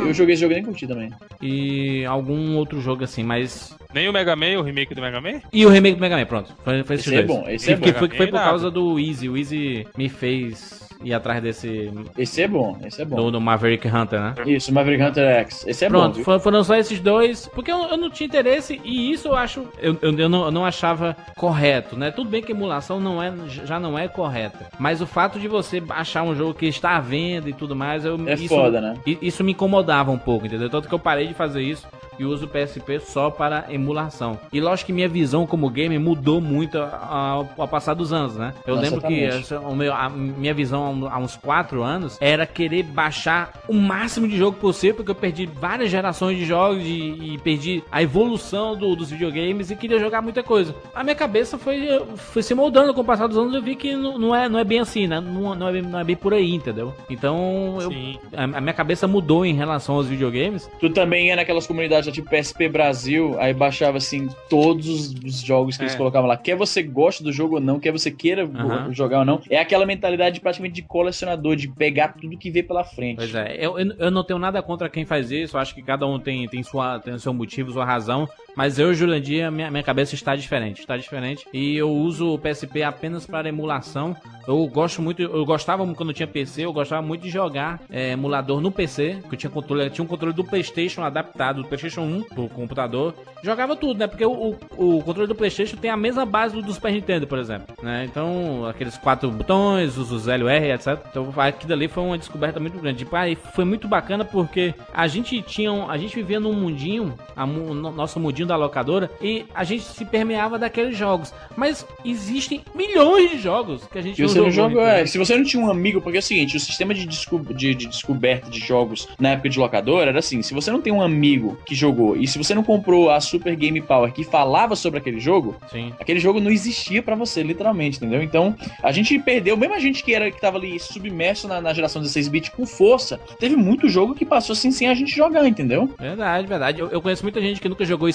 Eu joguei esse jogo e nem curti também. e algum outro jogo assim, mas. Nem o Mega Man, o remake do Mega Man? E o remake do Mega Man, pronto. Foi, foi esses Esse é dois. bom, esse que, é que bom. foi, que foi por causa do Easy. O Easy me fez ir atrás desse. Esse é bom, esse é bom. Do, do Maverick Hunter, né? Isso, Maverick Hunter X. Esse é bom. Pronto, viu? for- foram só esses dois, porque eu, eu não tinha interesse e isso eu acho, eu, eu, eu não, eu não achava correto, né? Tudo bem que emulação não é, já não é correta, mas o fato de você achar um jogo que está à venda e tudo mais, eu, É isso, foda, né? Isso me incomodava um pouco, entendeu? Tanto que eu parei de fazer isso e uso o PSP só para emulação. E lógico que minha visão como gamer mudou muito ao, ao passar dos anos, né? Eu lembro que o meu- a minha visão há uns 4 anos era querer baixar o máximo de jogo possível, porque eu perdi várias gerações de jogos e, e perdi a evolução do- dos videogames e queria jogar muita coisa. A minha cabeça foi, foi se moldando com o passar dos anos eu vi que não, não é, não é bem assim, né? Não, não, é, bem- não é bem por aí, entendeu? Então eu, a, a minha cabeça mudou em relação aos videogames. Tu também ia naquelas comunidades tipo PSP Brasil, aí baixava assim todos os- os jogos que eles É. colocavam lá. Quer você goste do jogo ou não, quer você queira Aham. jogar ou não. É aquela mentalidade praticamente de colecionador, de pegar tudo que vê pela frente. Pois é, eu, eu, não tenho nada contra quem faz isso, acho que cada um tem, tem, sua, tem seu motivo, sua razão, mas eu, Jurandir, minha, minha cabeça está diferente, está diferente, e eu uso o PSP apenas para emulação, eu gosto muito, eu gostava quando eu tinha PC, eu gostava muito de jogar é, emulador no PC, que eu tinha controle, eu tinha um controle do Playstation adaptado, do Playstation 1 pro computador, jogava tudo, né, porque o, o, o controle do Playstation tem a mesma base do, do Super Nintendo, por exemplo, né, então aqueles quatro botões, os, os R, etc, então aquilo ali foi uma descoberta muito grande, Tipo, aí foi muito bacana porque a gente tinha, a gente vivia num mundinho, a nosso mundinho da locadora, e a gente se permeava daqueles jogos, mas existem milhões de jogos que a gente E você não jogou, entendeu? é. Se você não tinha um amigo, porque é o seguinte, o sistema de, desco- de- de descoberta de jogos na época de locadora era assim: se você não tem um amigo que jogou e se você não comprou a Super Game Power que falava sobre aquele jogo, Sim. aquele jogo não existia pra você, literalmente, entendeu? Então, a gente perdeu, mesmo a gente que era que tava ali submerso na, na geração 16-bit com força, teve muito jogo que passou assim sem a gente jogar, entendeu? Verdade, verdade. Eu, eu conheço muita gente que nunca jogou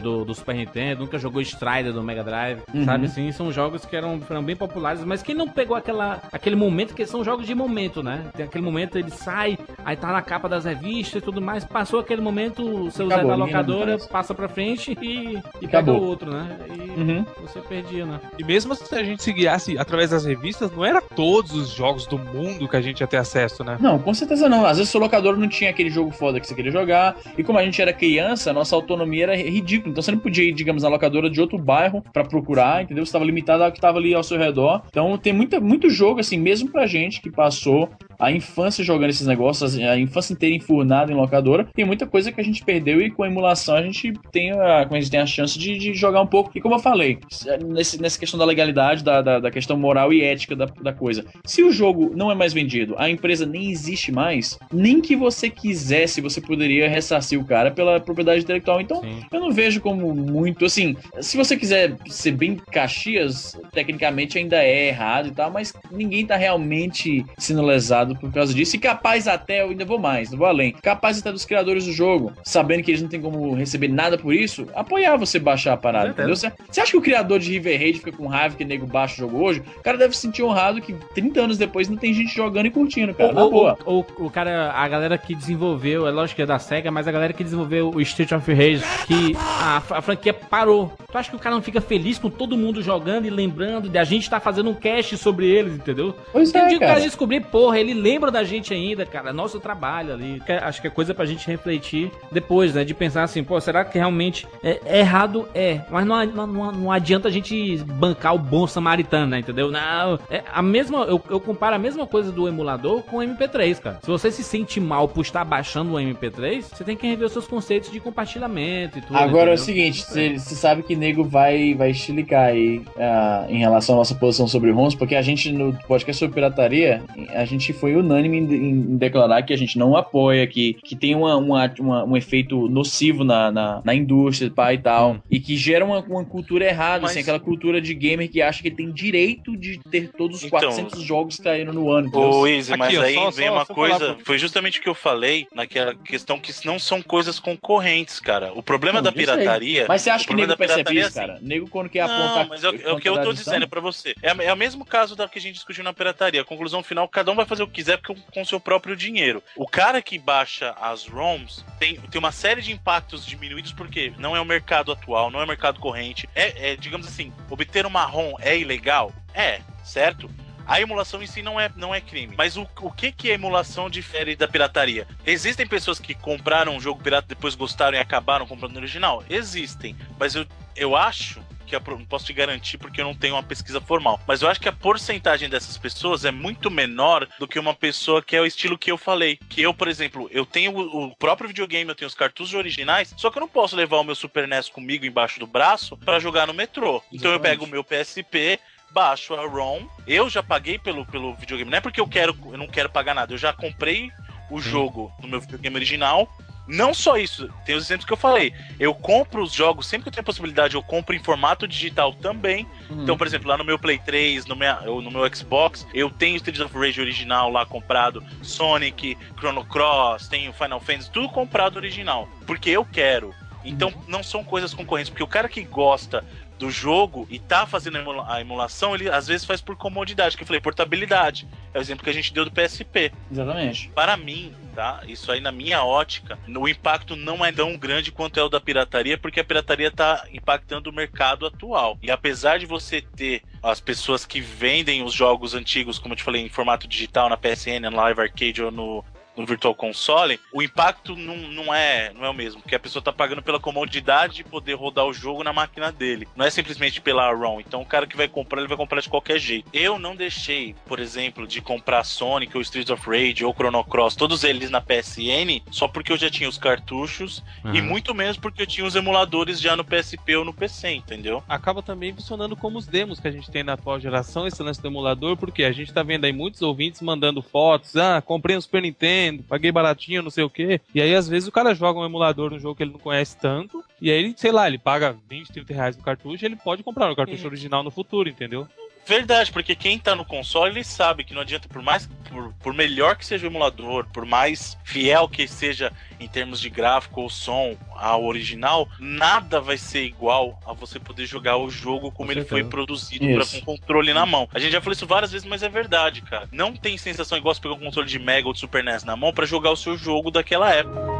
Do, do Super Nintendo, nunca jogou Strider do Mega Drive, Uhum. sabe? Assim, são jogos que eram, foram bem populares, mas quem não pegou aquela, aquele momento, que são jogos de momento, né? Tem aquele momento, ele sai, aí tá na capa das revistas e tudo mais, passou aquele momento, o seu Zé Acabou, da ninguém lembra locadora passa pra frente e, e pega Acabou. o outro, né? E Uhum. você perdia, né? E mesmo se a gente se guiasse através das revistas, não era todos os jogos do mundo que a gente ia ter acesso, né? Não, com certeza não. Às vezes o locador não tinha aquele jogo foda que você queria jogar. E como a gente era criança, a nossa autonomia era ridícula. Então você não podia ir, digamos, na locadora de outro bairro pra procurar, entendeu? Você estava limitado ao que estava ali ao seu redor. Então tem muita, muito jogo, assim, mesmo pra gente que passou a infância jogando esses negócios, a infância inteira enfurnada em locadora, tem muita coisa que a gente perdeu e com a emulação a gente tem a, a, gente tem a chance de, de jogar um pouco. E como eu falei, nesse, nessa questão da legalidade, da, da, da questão moral e ética da, da coisa, se o jogo não é mais vendido, a empresa nem existe mais, nem que você quisesse, você poderia ressarcir o cara pela propriedade intelectual. Então, Sim. eu não vejo como muito assim. Se você quiser ser bem Caxias, tecnicamente ainda é errado e tal, mas ninguém tá realmente sendo lesado por causa disso. E capaz até, eu ainda vou mais, não vou além. Capaz até dos criadores do jogo, sabendo que eles não têm como receber nada por isso, apoiar você baixar a parada, entendeu? Você, você acha que o criador de River Raid fica com raiva que o nego baixa o jogo hoje? O cara deve se sentir honrado que 30 anos depois não tem gente jogando e curtindo, cara. Ou, boa. ou- ou o cara, a galera que desenvolveu, é lógico que é da SEGA, mas a galera que desenvolveu o Street of Rage, que a, a franquia parou. Tu acha que o cara não fica feliz com todo mundo jogando e lembrando de a gente tá fazendo um cast sobre eles, entendeu? Pois Tem um é, dia que o cara cara. descobrir, porra, ele lembra da gente ainda, cara, nosso trabalho ali. Que- Acho que é coisa pra gente refletir depois, né? De pensar assim, pô, será que realmente é, é errado? É, mas não, não, não- adianta a gente bancar o bom samaritano, né? Entendeu? Não, é a mesma, eu, eu comparo a mesma coisa do emulador com o MP3, cara. Se você se sente mal por estar baixando o MP3, você tem que rever os seus conceitos de compartilhamento e tudo. Agora é o entendeu? seguinte, você você sabe que nego vai, vai chilicar aí ah, em relação à nossa posição sobre ROMs, porque a gente no podcast sobre pirataria, a gente foi unânime em, em declarar que a gente não apoia, que, que tem uma, uma- uma- um efeito nocivo na, na, na indústria pá, e tal, Hum. e que gera uma, uma cultura errada, Mas- assim, aquela cultura de gamer que acha que tem direito de ter todos os Então, 400 jogos que saíram no ano. Ô, Easy, Aqui, mas aí só- vem só- uma só coisa. pra- Foi justamente o que eu falei naquela questão que não são coisas concorrentes, cara. O problema Não, da pirataria. Mas você acha o que nego problema da percebe pirataria isso, é assim, cara? Nego quando quer apontar... Não, mas é, o- é o que eu tô dizendo pra você. É, é o mesmo caso da que a gente discutiu na pirataria. A conclusão final, cada um vai fazer o que quiser com, com seu próprio dinheiro. O cara que baixa as ROMs tem, tem uma série de impactos diminuídos porque não é o mercado atual, não é o mercado corrente. É, é, digamos assim, obter uma ROM é ilegal? É, certo? A emulação em si não é, não é crime. Mas o, o que, que a emulação difere da pirataria? Existem pessoas que compraram um jogo pirata depois gostaram e acabaram comprando o original? Existem. Mas eu, eu acho que a, não posso te garantir porque eu não tenho uma pesquisa formal. Mas eu acho que a porcentagem dessas pessoas é muito menor do que uma pessoa que é o estilo que eu falei. Que eu, por exemplo, eu tenho o, próprio videogame, eu tenho os cartuchos originais, só que eu não posso levar o meu Super NES comigo embaixo do braço pra jogar no metrô. Então eu pego o meu PSP, baixo a ROM. Eu já paguei pelo, pelo videogame. Não é porque eu quero, eu não quero pagar nada. Eu já comprei o jogo no meu videogame original. Não só isso, tem os exemplos que eu falei. Eu compro os jogos, sempre que eu tenho a possibilidade, eu compro em formato digital também. Uhum. Então, por exemplo, lá no meu Play 3, no meu, eu- no meu Xbox, eu tenho Street of Rage original lá comprado, Sonic, Chrono Cross, tenho Final Fantasy, tudo comprado original. Porque eu quero. Então, não são coisas concorrentes. Porque o cara que gosta do jogo e tá fazendo a emula- a emulação, ele às vezes faz por comodidade, que eu falei, portabilidade. É o exemplo que a gente deu do PSP. Exatamente. Para mim, tá? Isso aí na minha ótica, o impacto não é tão grande quanto é o da pirataria, porque a pirataria tá impactando o mercado atual. E apesar de você ter as pessoas que vendem os jogos antigos, como eu te falei, em formato digital na PSN, no Live Arcade ou no no Virtual Console, o impacto não, não, é, não é o mesmo, porque a pessoa tá pagando pela comodidade de poder rodar o jogo na máquina dele. Não é simplesmente pela ROM. Então o cara que vai comprar, ele vai comprar de qualquer jeito. Eu não deixei, por exemplo, de comprar Sonic ou Streets of Rage ou Chrono Cross, todos eles na PSN, só porque eu já tinha os cartuchos e Aham. muito menos porque eu tinha os emuladores já no PSP ou no PC, entendeu? acaba também funcionando como os demos que a gente tem na atual geração, esse lance do emulador, porque a gente tá vendo aí muitos ouvintes mandando fotos, ah, comprei um Super Nintendo, paguei baratinho, não sei o quê. E aí, às vezes, o cara joga um emulador num jogo que ele não conhece tanto, e aí sei lá, ele paga 20, 30 reais no cartucho, e ele pode comprar o cartucho original no futuro, entendeu? Verdade, porque quem tá no console, ele sabe que não adianta, por mais por, por melhor que seja o emulador, por mais fiel que seja em termos de gráfico ou som ao original, nada vai ser igual a você poder jogar o jogo como Com ele certeza. foi produzido pra, com controle na mão. A gente já falou isso várias vezes, mas é verdade, cara. Não tem sensação igual você pegar um controle de Mega ou de Super NES na mão pra jogar o seu jogo daquela época.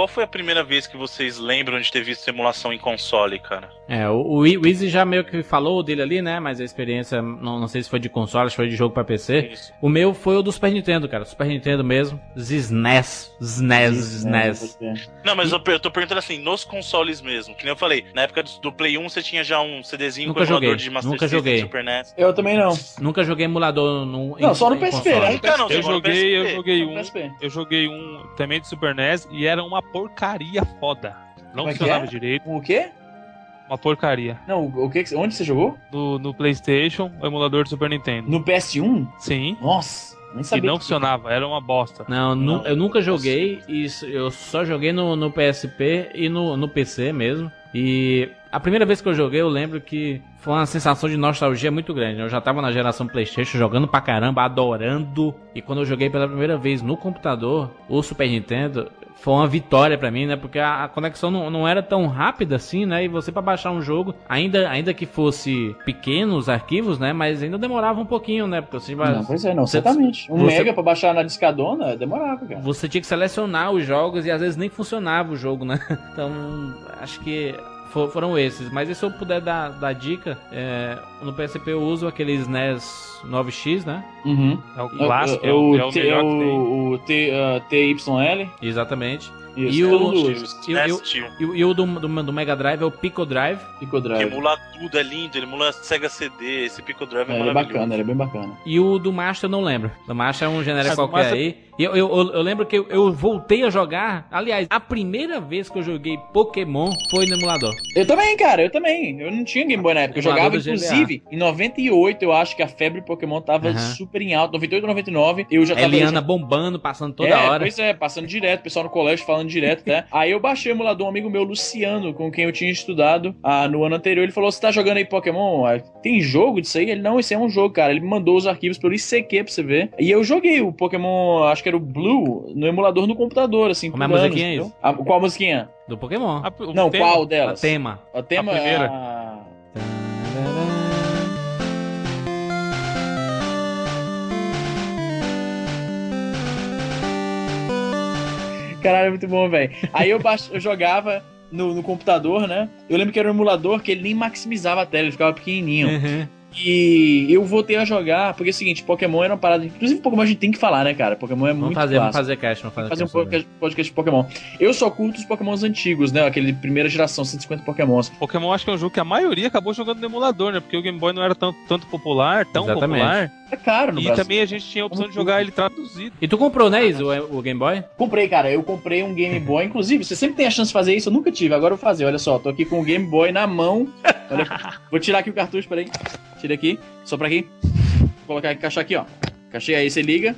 Qual foi a primeira vez que vocês lembram de ter visto simulação em console, cara? É, o, o Easy já meio que falou dele ali, né? Mas a experiência, não, não sei se foi de console, se foi de jogo pra PC. Isso. O meu foi o do Super Nintendo, cara. Super Nintendo mesmo. SNES. SNES, SNES. Não, mas eu, eu tô perguntando assim, nos consoles mesmo. Que nem eu falei, na época do, do Play 1 você tinha já um CDzinho Nunca com emulador joguei, de Master nunca System, joguei. Super NES. Eu também não. Nunca joguei emulador no, Não, só no PSP, né? Não, Eu joguei, eu joguei No um, PSP. eu joguei um também de Super NES, e era uma porcaria foda. Não Como é que funcionava é? direito, O quê? uma porcaria. Não, o que que- onde você jogou? No, no PlayStation, o emulador do Super Nintendo. No PS1? Sim. Nossa, nem E sabia. não que- funcionava, era uma bosta. Não, Não. eu nunca joguei. Isso, eu só joguei no, no PSP e no, no PC mesmo. E a primeira vez que eu joguei, eu lembro que foi uma sensação de nostalgia muito grande. Eu já tava na geração PlayStation jogando pra caramba, adorando. E quando eu joguei pela primeira vez no computador, o Super Nintendo, foi uma vitória pra mim, né? Porque a, conexão não, não era tão rápida assim, né? E você pra baixar um jogo, ainda, ainda que fosse pequenos arquivos, né? Mas ainda demorava um pouquinho, né? Porque você, Não, pois é, não, você- certamente. Um você- mega pra baixar na discadona, demorava, cara. você tinha que selecionar os jogos e às vezes nem funcionava o jogo, né? <laughs> Então, acho que fo- foram esses. Mas e se eu puder dar, dar dica, é, no PSP eu uso aquele SNES 9X, né? Uhum. É o clássico, é, É o, o, é o T- melhor é que tem. o, o T, uh, TYL. Exatamente. Isso, E o- E, e do, do, do Mega Drive é o Pico Drive. Pico que Drive. emula tudo, é lindo, ele emula Sega CD, esse Pico Drive é, É, é bacana, ele é bem bacana. E o do Master eu não lembro. Do Master é um genérico Ah, qualquer Master- aí. E eu, eu, eu, eu lembro que eu, eu voltei a jogar. Aliás, a primeira vez que eu joguei Pokémon foi no emulador. Eu também, cara, eu também. Eu não tinha Game Boy na época. Eu jogava, inclusive, em 98, eu acho que a febre Pokémon tava Aham. super em alta. 98, 99, eu já tava. Eliana bombando, passando toda é, hora. Pois é, passando direto, o pessoal no colégio falando direto, né? Aí eu baixei o emulador, um amigo meu, Luciano, com quem eu tinha estudado ah, no ano anterior. Ele falou: Você tá jogando aí Pokémon? Ah, Tem jogo disso aí? Ele, não, esse é um jogo, cara. Ele me mandou os arquivos pelo ICQ pra você ver. E eu joguei o Pokémon, acho que era o Blue, no emulador no computador, assim. Como é a anos, musiquinha é isso? Ah, qual musiquinha? Do Pokémon. O não, tema- qual A delas? tema. A tema A primeira. ah, Caralho, é muito bom, velho. Aí eu, baix... eu jogava no, no computador, né? Eu lembro que era um emulador que ele nem maximizava a tela, ele ficava pequenininho. Uhum. E eu voltei a jogar, porque é o seguinte, Pokémon era uma parada. Inclusive, Pokémon a gente tem que falar, né, cara? Pokémon é Vamos muito fazer, vamos clássico. fazer cast, vamos fazer, Fazer um sobre podcast, podcast de Pokémon. Eu só curto os Pokémons antigos, né? Aquele primeira geração, 150 Pokémons. Pokémon acho que é um jogo que a maioria acabou jogando no emulador, né? Porque o Game Boy não era tão, tanto popular, tão Exatamente. popular. É caro no E Brasil. também a gente tinha a opção de jogar ele traduzido. E tu comprou, né, Is, o, Game Boy? Comprei, cara. Eu comprei um Game Boy. Inclusive, você sempre tem a chance de fazer isso. Eu nunca tive. Agora eu vou fazer. Olha só, tô aqui com o Game Boy na mão. Olha, <laughs> vou tirar aqui o cartucho, peraí. Tira aqui. Só pra aqui. Vou colocar encaixar aqui, ó. Encaixei aí, você liga.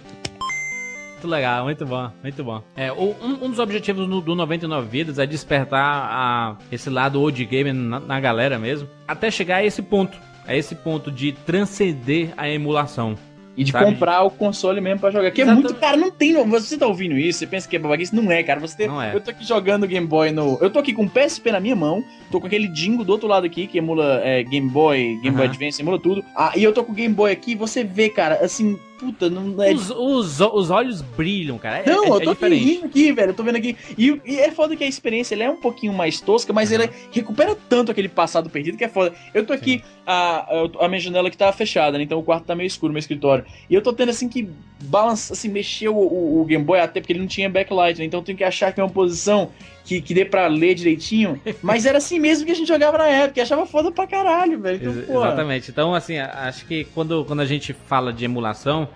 Muito legal, muito bom, muito bom. É, o- um, um dos objetivos no- do 99 Vidas é despertar a- esse lado old game na, na galera mesmo, até chegar a esse ponto, a esse ponto de transcender a emulação. E de Sabe? comprar o console mesmo pra jogar. Que é muito. Cara, não tem. Você tá ouvindo isso? Você pensa que é babaquice? Não é, cara. Você tem- Não é. Eu tô aqui jogando Game Boy no. Eu tô aqui com o PSP na minha mão. Tô com aquele Dingo do outro lado aqui, que emula é, Game Boy, Game Boy Aham. Advance, emula tudo. Ah, e eu tô com o Game Boy aqui. Você vê, cara, assim. Puta, não é. Os, os, os olhos brilham, cara. É, Não, é- eu é tô aqui diferente. rindo aqui, velho. Eu tô vendo aqui. E, e é foda que a experiência ela é um pouquinho mais tosca, mas ela recupera tanto aquele passado perdido que é foda. Eu tô aqui, a, a, a minha janela que tá fechada, né? Então o quarto tá meio escuro, meu escritório. E eu tô tendo assim que balançar, assim, mexer o, o, o Game Boy até porque ele não tinha backlight, né? Então eu tenho que achar que é uma posição que, que dê pra ler direitinho. Mas era assim mesmo que a gente jogava na época, e achava foda pra caralho, velho. Então, Ex- pô, Exatamente. Então, assim, acho que quando, quando a gente fala de emulação,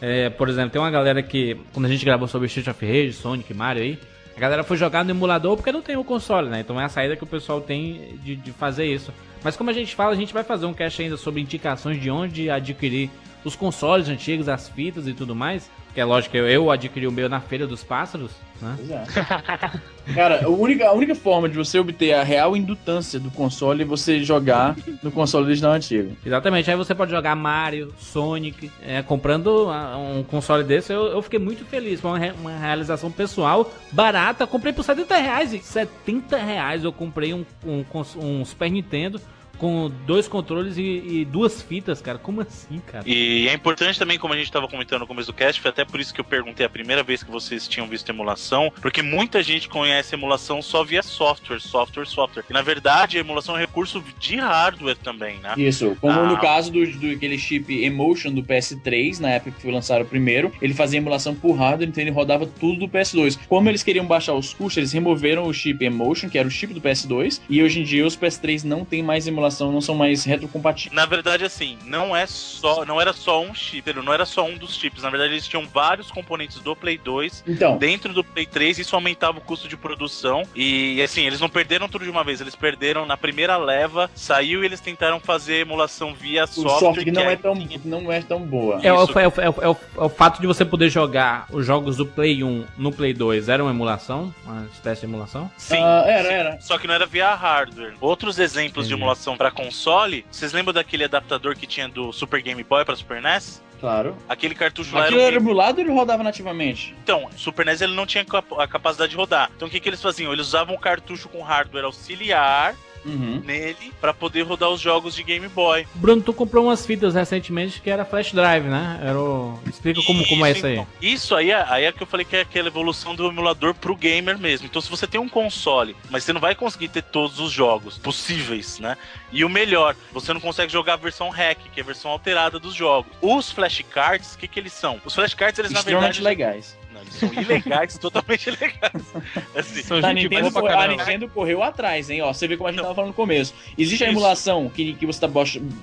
é, por exemplo, tem uma galera que, quando a gente gravou sobre Street of Rage, Sonic, Mario aí, a galera foi jogar no emulador porque não tem o console, né? Então é a saída que o pessoal tem de, de fazer isso. Mas como a gente fala, a gente vai fazer um cast ainda sobre indicações de onde adquirir os consoles antigos, as fitas e tudo mais. Que é lógico que eu, eu adquiri o meu na Feira dos Pássaros, né? É. <laughs> Cara, a única, a única forma de você obter a real indutância do console é você jogar no console original antigo. Exatamente, aí você pode jogar Mario, Sonic, é, comprando um console desse, eu, eu fiquei muito feliz, foi uma, uma realização pessoal, barata, comprei por 70 reais, e 70 reais eu comprei um, um, um Super Nintendo com dois controles e, e duas fitas, cara, como assim, cara? E é importante também, como a gente estava comentando no começo do cast, foi até por isso que eu perguntei a primeira vez que vocês tinham visto emulação, porque muita gente conhece emulação só via software, software, software. E na verdade, a emulação é um recurso de hardware também, né? Isso, como Ah. no caso do, do aquele chip Emotion do PS3, na época que foi lançado o primeiro, ele fazia emulação por hardware, então ele rodava tudo do PS2. Como eles queriam baixar os custos, eles removeram o chip Emotion, que era o chip do PS2, e hoje em dia os PS3 não tem mais emulação emulação não são mais retrocompatíveis. Na verdade, assim, não é só, não era só um chip, não era só um dos chips. Na verdade, eles tinham vários componentes do Play 2 Então, dentro do Play 3, isso aumentava o custo de produção. E assim, eles não perderam tudo de uma vez, eles perderam na primeira leva, saiu e eles tentaram fazer emulação via o software. software que não é aí tão, não é tão boa. É, o- Isso. é o- é é o- é o fato de você poder jogar os jogos do Play 1 no Play 2 era uma emulação? Uma espécie de emulação? Sim. Ah, era, era. Só que não era via hardware. Outros exemplos de Entendi. Emulação pra console, vocês lembram daquele adaptador que tinha do Super Game Boy pra Super NES? Claro. Aquele cartucho lá Aquilo era um era emulado ou ele rodava nativamente? Então, o Super NES ele não tinha a capacidade de rodar. Então o que, que eles faziam? Eles usavam o cartucho com hardware auxiliar Uhum. nele pra poder rodar os jogos de Game Boy. Bruno, tu comprou umas fitas recentemente que era flash drive, né? Era o... Explica como, como é isso aí. então. Isso aí, é- aí é que eu falei que é aquela evolução do emulador pro gamer mesmo. Então, se você tem um console, mas você não vai conseguir ter todos os jogos possíveis, né? E o melhor, você não consegue jogar a versão hack, que é a versão alterada dos jogos. Os flashcards, o que que eles são? Os flashcards, eles na verdade... legais são ilegais, <laughs> totalmente ilegais. Assim, são tá, gente Nintendo, boa a Nintendo correu atrás, hein? Ó, você vê como a gente não. tava falando no começo. Existe Isso. a emulação que, que você tá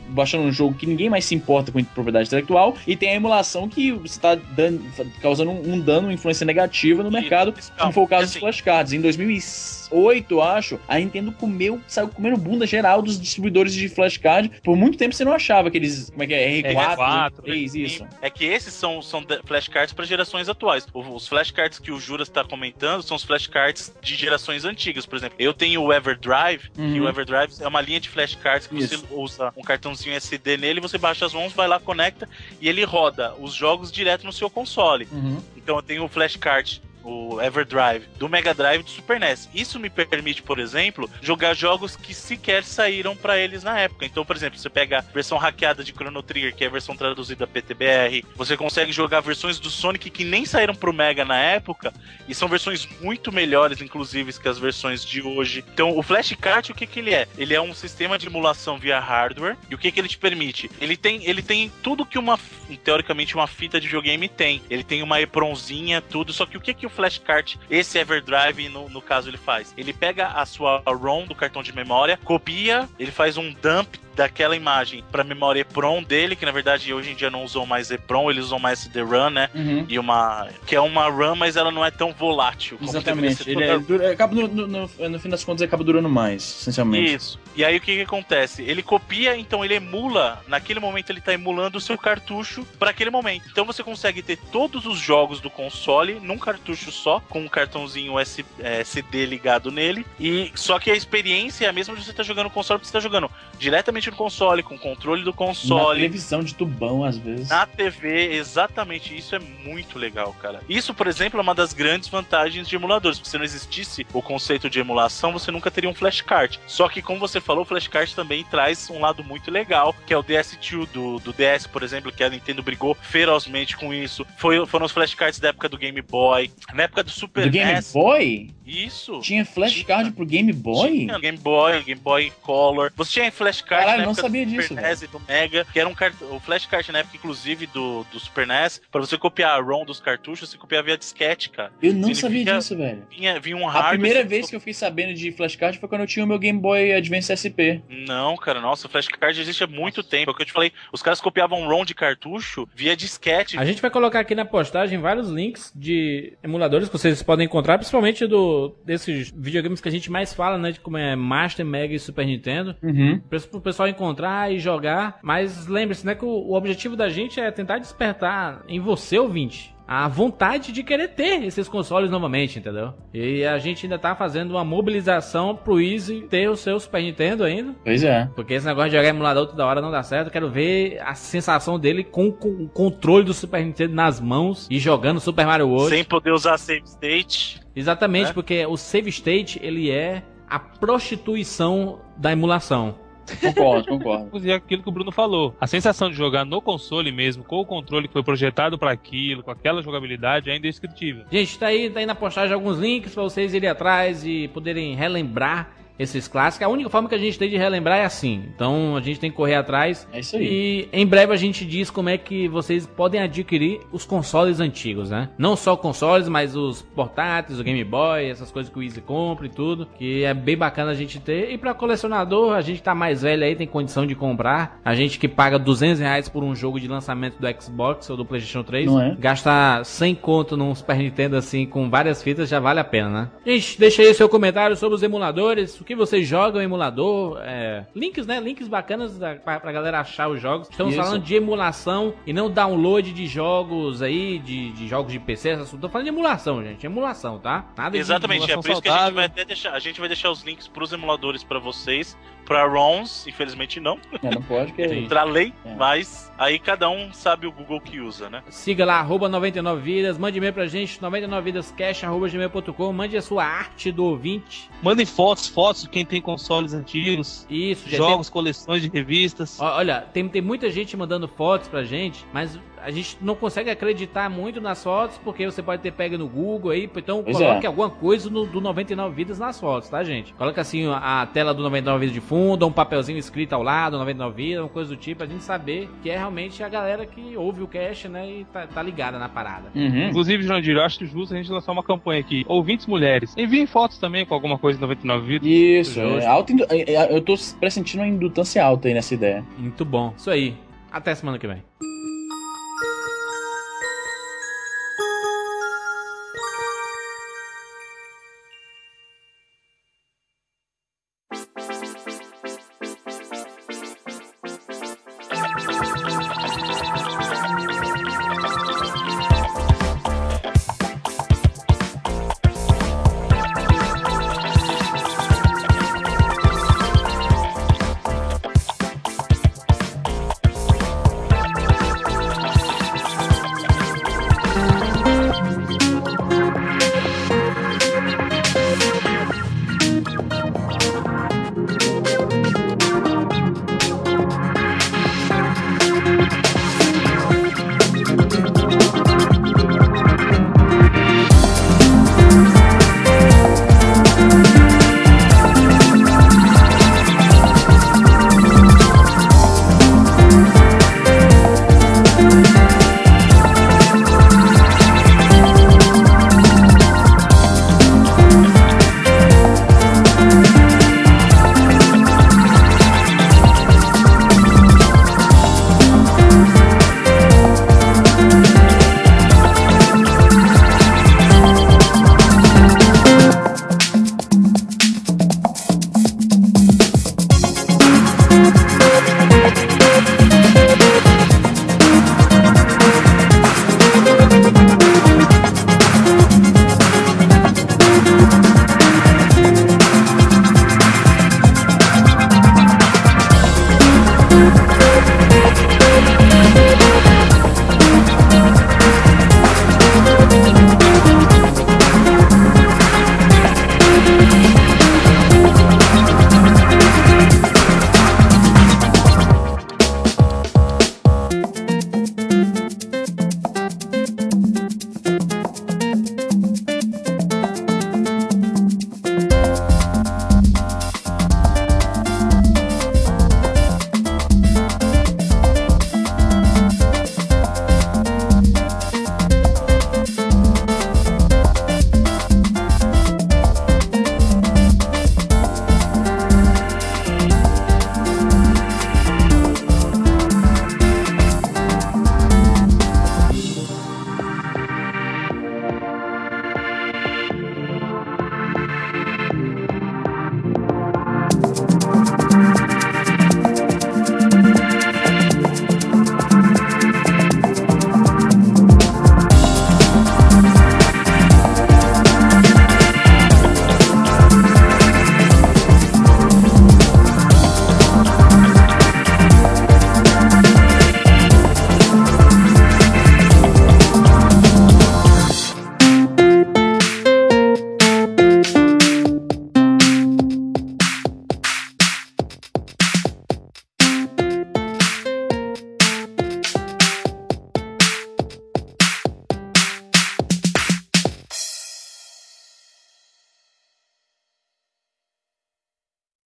baixando um jogo que ninguém mais se importa com propriedade intelectual, e tem a emulação que você tá dando, causando um, um dano, uma influência negativa no mercado, como foi o caso assim, dos flashcards. Em 2005 8, acho, a Nintendo comeu, saiu comendo bunda geral dos distribuidores de flashcard. Por muito tempo você não achava aqueles, como é que é, R4, R4 3, isso. É que esses são, são flashcards para gerações atuais. Os flashcards que o Juras está comentando são os flashcards de gerações antigas. Por exemplo, eu tenho o Everdrive, uhum. o Everdrive é uma linha de flashcards que isso. você usa um cartãozinho SD nele, você baixa as mãos, vai lá, conecta e ele roda os jogos direto no seu console. Uhum. Então eu tenho o flashcard o Everdrive do Mega Drive do Super NES. Isso me permite, por exemplo, jogar jogos que sequer saíram pra eles na época. Então, por exemplo, você pega a versão hackeada de Chrono Trigger, que é a versão traduzida PTBR, você consegue jogar versões do Sonic que nem saíram pro Mega na época e são versões muito melhores, inclusive, que as versões de hoje. Então, o Flashcard, o que que ele é? Ele é um sistema de emulação via hardware. E o que que ele te permite? Ele tem, ele tem tudo que uma, teoricamente, uma fita de videogame tem. Ele tem uma EPROMzinha, tudo. Só que o que que o Flashcard, esse Everdrive, no, no caso, ele faz? Ele pega a sua ROM do cartão de memória, copia, ele faz um dump daquela imagem para memória EPROM dele, que na verdade hoje em dia não usam mais EPROM, eles usam mais CD-ROM, né? Uhum. E uma que é uma RAM, mas ela não é tão volátil Exatamente. Ele é, dura- acaba no, no, no- no fim das contas, ele acaba durando mais, essencialmente. Isso. E aí o que, que acontece? Ele copia, então ele emula, naquele momento ele tá emulando o seu cartucho para aquele momento. Então você consegue ter todos os jogos do console num cartucho só, com um cartãozinho USB, eh, CD ligado nele. E só que a experiência é a mesma de você estar jogando no console, porque você tá jogando diretamente no console, com o controle do Na console. televisão de tubão, às vezes. Na TV, exatamente, isso é muito legal, cara. Isso, por exemplo, é uma das grandes vantagens de emuladores. Se não existisse o conceito de emulação, você nunca teria um flashcard. Só que, como você falou, o flashcard também traz um lado muito legal, que é o DS2 do, do DS, por exemplo, que a Nintendo brigou ferozmente com isso. Foi, foram os flashcards da época do Game Boy. Na época do Super Do Game NES. Boy? Isso. Tinha flashcard pro Game Boy? Tinha Game Boy, Game Boy Color. Você tinha flashcard Caralho, na não sabia do disso, Super NES e do Mega, que era um cart... o flashcard na época, inclusive, do, do Super NES, pra você copiar a ROM dos cartuchos, você copiava via disquete, cara. Eu não Significa- sabia disso, velho. Vinha, vinha um A hardware... primeira você- vez que eu fiquei sabendo de flashcard foi quando eu tinha o meu Game Boy Advance SP. Não, cara, nossa, o flashcard existe há muito tempo. É o que eu te falei, os caras copiavam ROM de cartucho via disquete. A gente vai colocar aqui na postagem vários links de emuladores que vocês podem encontrar, principalmente do desses videogames que a gente mais fala, né? De como é Master, Mega e Super Nintendo. Uhum. Para o pessoal encontrar e jogar. Mas lembre-se, né, que o, o objetivo da gente é tentar despertar em você, ouvinte, a vontade de querer ter esses consoles novamente, entendeu? E a gente ainda tá fazendo uma mobilização pro Easy ter o seu Super Nintendo ainda. Pois é. Porque esse negócio de jogar emulador toda hora não dá certo. Eu quero ver a sensação dele com, com o controle do Super Nintendo nas mãos e jogando Super Mario World. Sem poder usar save state. Exatamente, né? porque o save state, ele é a prostituição da emulação. Concordo, concordo. E aquilo que o Bruno falou. A sensação de jogar no console mesmo, com o controle que foi projetado para aquilo, com aquela jogabilidade, é indescritível. Gente, tá aí, tá aí na postagem alguns links pra vocês irem atrás e poderem relembrar esses clássicos. A única forma que a gente tem de relembrar é assim. Então a gente tem que correr atrás. É isso aí. E em breve a gente diz como é que vocês podem adquirir os consoles antigos, né? Não só consoles, mas os portáteis, o Game Boy, essas coisas que o Easy compra e tudo. Que é bem bacana a gente ter. E pra colecionador, a gente tá mais velho aí, tem condição de comprar. A gente que paga 200 reais por um jogo de lançamento do Xbox ou do PlayStation 3, Não é? gastar 100 conto num Super Nintendo assim com várias fitas já vale a pena, né? Gente, deixa aí o seu comentário sobre os emuladores, o que vocês jogam em emulador, é, links, né? Links bacanas da, pra, pra galera achar os jogos. Estamos Isso. falando de emulação e não download de jogos aí, de, de jogos de PC, essas coisas. Tô falando de emulação, gente, emulação, tá? Nada de Exatamente, é emulação por isso que a gente vai até deixar. A gente vai deixar os links pros emuladores pra vocês. Pra ROMs, infelizmente não. É, não pode, que. <laughs> Pra lei, É. mas aí cada um sabe o Google que usa, né? Siga lá, arroba 99vidas, mande e-mail pra gente, 99vidascash.gmail.com, mande a sua arte do ouvinte. Mandem fotos, fotos de quem tem consoles antigos, Isso, jogos, coleções de revistas. Olha, tem, tem muita gente mandando fotos pra gente, mas a gente não consegue acreditar muito nas fotos, porque você pode ter pego no Google aí, então Pois coloque é. alguma coisa no, do 99 Vidas nas fotos, tá, gente? Coloca assim a tela do 99 Vidas de fundo, um papelzinho escrito ao lado, 99 Vidas, uma coisa do tipo, pra gente saber que é realmente a galera que ouve o cast, né, e tá, tá ligada na parada. Uhum. Inclusive, Jandir, eu acho justo a gente lançar uma campanha aqui. Ouvintes mulheres, enviem fotos também com alguma coisa de 99 vidas. Isso, é, alta indu- é, é, eu tô pressentindo uma indutância alta aí nessa ideia. Muito bom. Isso aí. Até semana que vem.